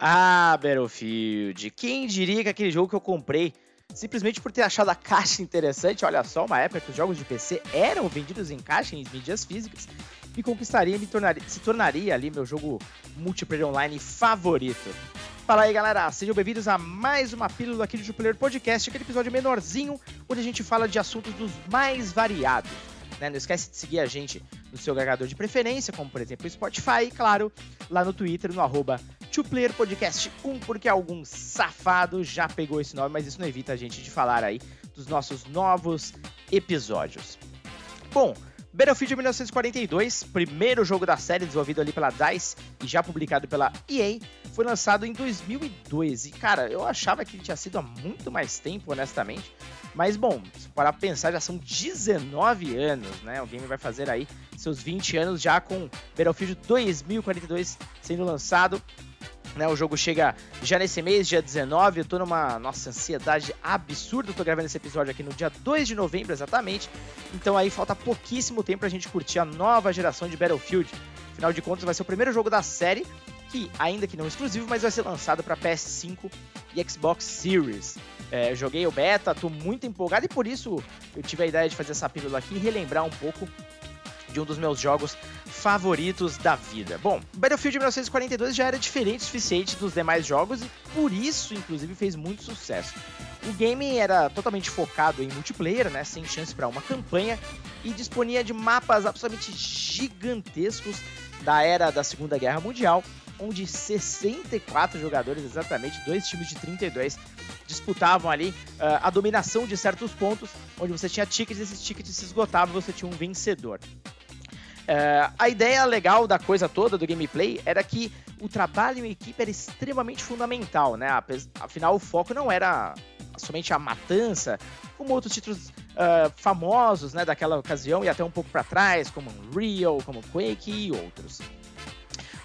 Ah, Battlefield, quem diria que aquele jogo que eu comprei simplesmente por ter achado a caixa interessante, olha só, uma época que os jogos de PC eram vendidos em caixa em mídias físicas, me conquistaria e me tornaria, se tornaria ali meu jogo multiplayer online favorito. Fala aí, galera, sejam bem-vindos a mais uma pílula aqui do Jupiler Podcast, aquele episódio menorzinho onde a gente fala de assuntos dos mais variados. Né? Não esquece de seguir a gente no seu agregador de preferência, como por exemplo o Spotify, e claro, lá no Twitter, no arroba Podcast 1, porque algum safado já pegou esse nome, mas isso não evita a gente de falar aí dos nossos novos episódios. Bom, Battlefield 1942, primeiro jogo da série desenvolvido ali pela DICE e já publicado pela EA, foi lançado em 2002. E cara, eu achava que ele tinha sido há muito mais tempo, honestamente. Mas bom, pra pensar, já são 19 anos, né? O game vai fazer aí seus 20 anos já com Battlefield 2042 sendo lançado. Né, o jogo chega já nesse mês, dia 19. Eu tô numa nossa ansiedade absurda. Eu tô gravando esse episódio aqui no dia 2 de novembro, exatamente. Então aí falta pouquíssimo tempo pra gente curtir a nova geração de Battlefield. Afinal de contas, vai ser o primeiro jogo da série que, ainda que não exclusivo, mas vai ser lançado para PS5 e Xbox Series. É, joguei o beta, tô muito empolgado e por isso eu tive a ideia de fazer essa pílula aqui e relembrar um pouco de um dos meus jogos favoritos da vida. Bom, Battlefield 1942 já era diferente o suficiente dos demais jogos e por isso, inclusive, fez muito sucesso. O game era totalmente focado em multiplayer, né, sem chance para uma campanha, e disponia de mapas absolutamente gigantescos da era da Segunda Guerra Mundial, onde 64 jogadores, exatamente, dois times de 32, disputavam ali uh, a dominação de certos pontos, onde você tinha tickets, esses tickets se esgotavam você tinha um vencedor. Uh, a ideia legal da coisa toda do gameplay era que o trabalho em equipe era extremamente fundamental, né? Afinal, o foco não era somente a matança, como outros títulos uh, famosos né, daquela ocasião e até um pouco para trás, como Unreal, como Quake e outros.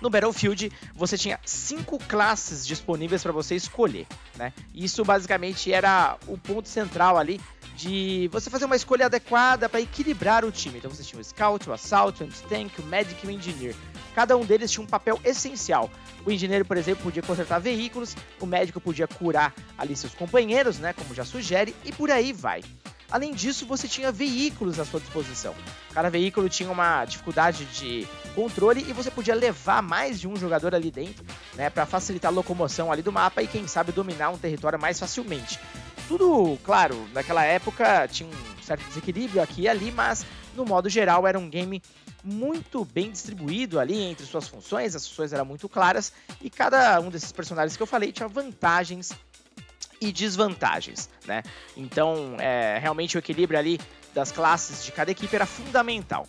No Battlefield, você tinha cinco classes disponíveis para você escolher, né? Isso basicamente era o ponto central ali de você fazer uma escolha adequada para equilibrar o time. Então você tinha o Scout, o Assault, o Tank, o Medic e o Engineer. Cada um deles tinha um papel essencial. O engenheiro, por exemplo, podia consertar veículos, o médico podia curar ali seus companheiros, né, como já sugere, e por aí vai. Além disso, você tinha veículos à sua disposição. Cada veículo tinha uma dificuldade de controle e você podia levar mais de um jogador ali dentro, né, para facilitar a locomoção ali do mapa e quem sabe dominar um território mais facilmente. Tudo, claro, naquela época tinha um certo desequilíbrio aqui e ali, mas no modo geral era um game muito bem distribuído ali entre suas funções, as funções eram muito claras e cada um desses personagens que eu falei tinha vantagens e desvantagens, né? Então, é, realmente o equilíbrio ali das classes de cada equipe era fundamental.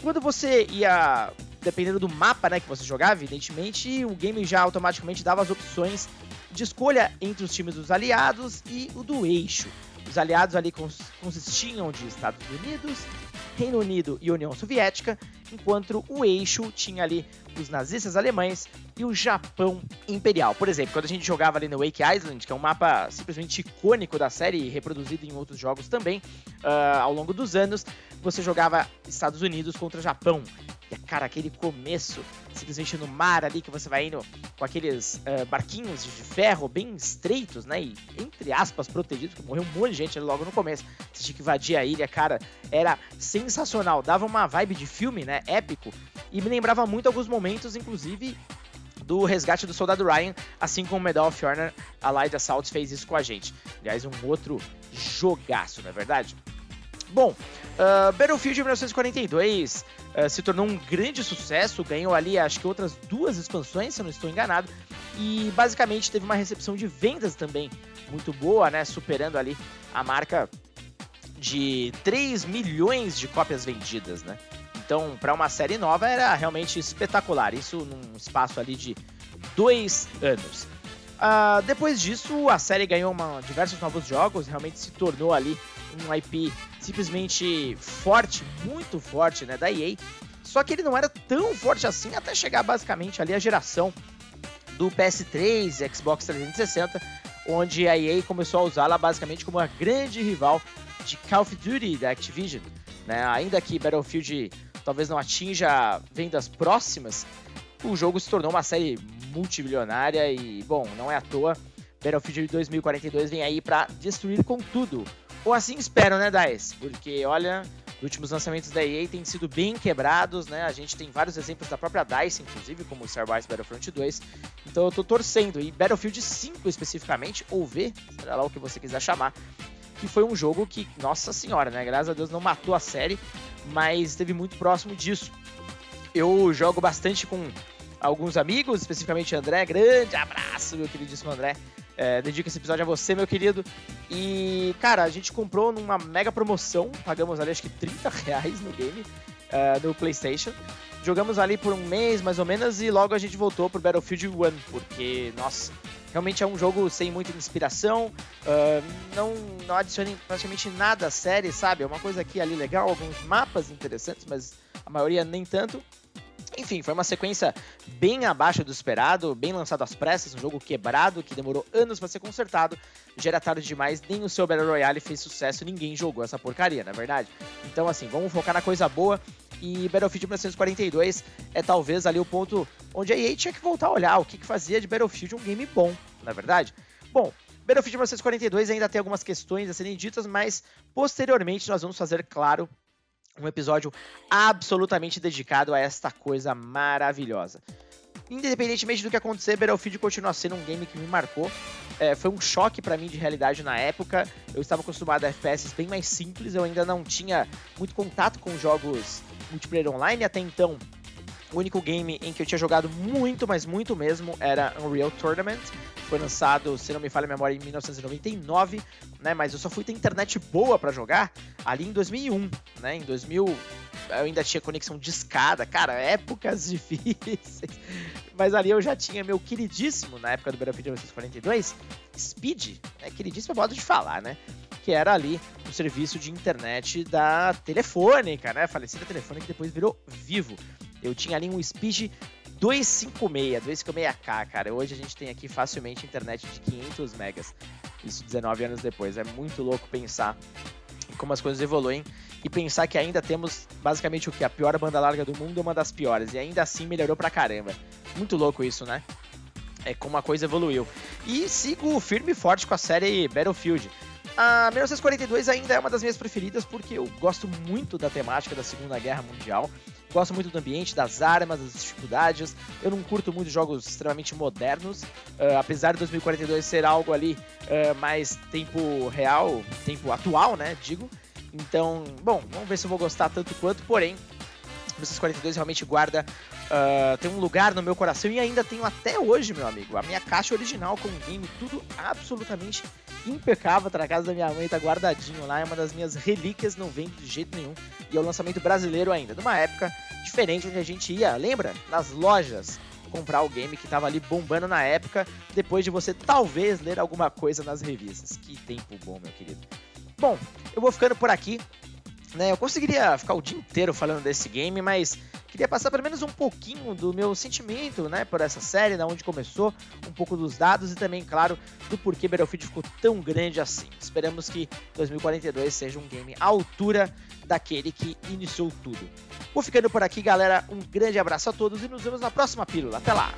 Quando você ia, dependendo do mapa né, que você jogava, evidentemente, o game já automaticamente dava as opções de escolha entre os times dos aliados e o do eixo. Os aliados ali consistiam de Estados Unidos, Reino Unido e União Soviética, enquanto o eixo tinha ali os nazistas alemães e o Japão imperial. Por exemplo, quando a gente jogava ali no Wake Island, que é um mapa simplesmente icônico da série, reproduzido em outros jogos também, uh, ao longo dos anos, você jogava Estados Unidos contra Japão. Cara, aquele começo, simplesmente no mar ali, que você vai indo com aqueles uh, barquinhos de ferro bem estreitos, né? E, entre aspas, protegidos, que morreu um monte de gente logo no começo. Você tinha que invadir a ilha, cara. Era sensacional. Dava uma vibe de filme, né? Épico. E me lembrava muito alguns momentos, inclusive, do resgate do soldado Ryan, assim como o Medal of Honor, a Light Assault fez isso com a gente. Aliás, um outro jogaço, não é verdade? Bom, uh, Battlefield 1942 uh, se tornou um grande sucesso, ganhou ali acho que outras duas expansões, se eu não estou enganado, e basicamente teve uma recepção de vendas também muito boa, né, superando ali a marca de 3 milhões de cópias vendidas, né? Então, para uma série nova era realmente espetacular, isso num espaço ali de dois anos. Uh, depois disso, a série ganhou uma, diversos novos jogos, realmente se tornou ali um IP simplesmente forte, muito forte, né, da EA. Só que ele não era tão forte assim até chegar basicamente ali a geração do PS3 e Xbox 360, onde a EA começou a usá-la basicamente como uma grande rival de Call of Duty da Activision. Né? Ainda que Battlefield talvez não atinja vendas próximas, o jogo se tornou uma série multibilionária e, bom, não é à toa. Battlefield 2042 vem aí para destruir com tudo. Ou assim espero, né, Dice? Porque, olha, os últimos lançamentos da EA têm sido bem quebrados, né? A gente tem vários exemplos da própria DICE, inclusive, como Star Wars Battlefront 2. Então eu tô torcendo. E Battlefield 5 especificamente, ou V, será lá o que você quiser chamar, que foi um jogo que, nossa senhora, né? Graças a Deus não matou a série, mas esteve muito próximo disso. Eu jogo bastante com alguns amigos, especificamente André. Grande abraço, meu queridíssimo André. É, dedico esse episódio a você, meu querido. E, cara, a gente comprou numa mega promoção, pagamos ali acho que 30 reais no game, uh, no PlayStation. Jogamos ali por um mês, mais ou menos, e logo a gente voltou pro Battlefield 1, porque, nossa, realmente é um jogo sem muita inspiração, uh, não, não adiciona praticamente nada à série, sabe? É uma coisa aqui ali legal, alguns mapas interessantes, mas a maioria nem tanto. Enfim, foi uma sequência bem abaixo do esperado, bem lançado às pressas, um jogo quebrado que demorou anos para ser consertado. Já era tarde demais, nem o seu Battle Royale fez sucesso, ninguém jogou essa porcaria, na é verdade. Então, assim, vamos focar na coisa boa. E Battlefield 1942 é talvez ali o ponto onde a EA tinha que voltar a olhar o que, que fazia de Battlefield um game bom, na é verdade. Bom, Battlefield 1942 ainda tem algumas questões a serem ditas, mas posteriormente nós vamos fazer, claro, um episódio absolutamente dedicado a esta coisa maravilhosa. Independentemente do que acontecer, Battlefield continua sendo um game que me marcou. É, foi um choque para mim de realidade na época. Eu estava acostumado a FPS bem mais simples, eu ainda não tinha muito contato com jogos multiplayer online até então. O único game em que eu tinha jogado muito, mas muito mesmo, era Unreal Tournament. Foi lançado, se não me falha a memória, em 1999, né? Mas eu só fui ter internet boa para jogar ali em 2001, né? Em 2000 eu ainda tinha conexão de escada, cara, épocas difíceis. Mas ali eu já tinha meu queridíssimo, na época do Battlefield 1942, Speed, né? Queridíssimo modo de falar, né? Que era ali o serviço de internet da Telefônica, né? Falecida Telefônica que depois virou Vivo. Eu tinha ali um Speed 256, 256K, cara. Hoje a gente tem aqui facilmente internet de 500 megas. Isso 19 anos depois. É muito louco pensar como as coisas evoluem e pensar que ainda temos basicamente o que? A pior banda larga do mundo, uma das piores. E ainda assim melhorou pra caramba. Muito louco isso, né? É como a coisa evoluiu. E sigo firme e forte com a série Battlefield. A 1942 ainda é uma das minhas preferidas porque eu gosto muito da temática da Segunda Guerra Mundial. Gosto muito do ambiente, das armas, das dificuldades. Eu não curto muito jogos extremamente modernos, uh, apesar de 2042 ser algo ali uh, mais tempo real, tempo atual, né? Digo. Então, bom, vamos ver se eu vou gostar tanto quanto, porém, 1942 realmente guarda, uh, tem um lugar no meu coração e ainda tenho até hoje, meu amigo. A minha caixa original com o game, tudo absolutamente impecável, tá na casa da minha mãe, tá guardadinho lá, é uma das minhas relíquias, não vem de jeito nenhum. E é o lançamento brasileiro ainda, numa época diferente onde a gente ia, lembra? Nas lojas comprar o game que estava ali bombando na época, depois de você talvez ler alguma coisa nas revistas. Que tempo bom, meu querido. Bom, eu vou ficando por aqui. Né, eu conseguiria ficar o dia inteiro falando desse game, mas queria passar pelo menos um pouquinho do meu sentimento, né, por essa série, da onde começou, um pouco dos dados e também, claro, do porquê Battlefield ficou tão grande assim. Esperamos que 2042 seja um game à altura daquele que iniciou tudo. Vou ficando por aqui, galera. Um grande abraço a todos e nos vemos na próxima pílula. Até lá!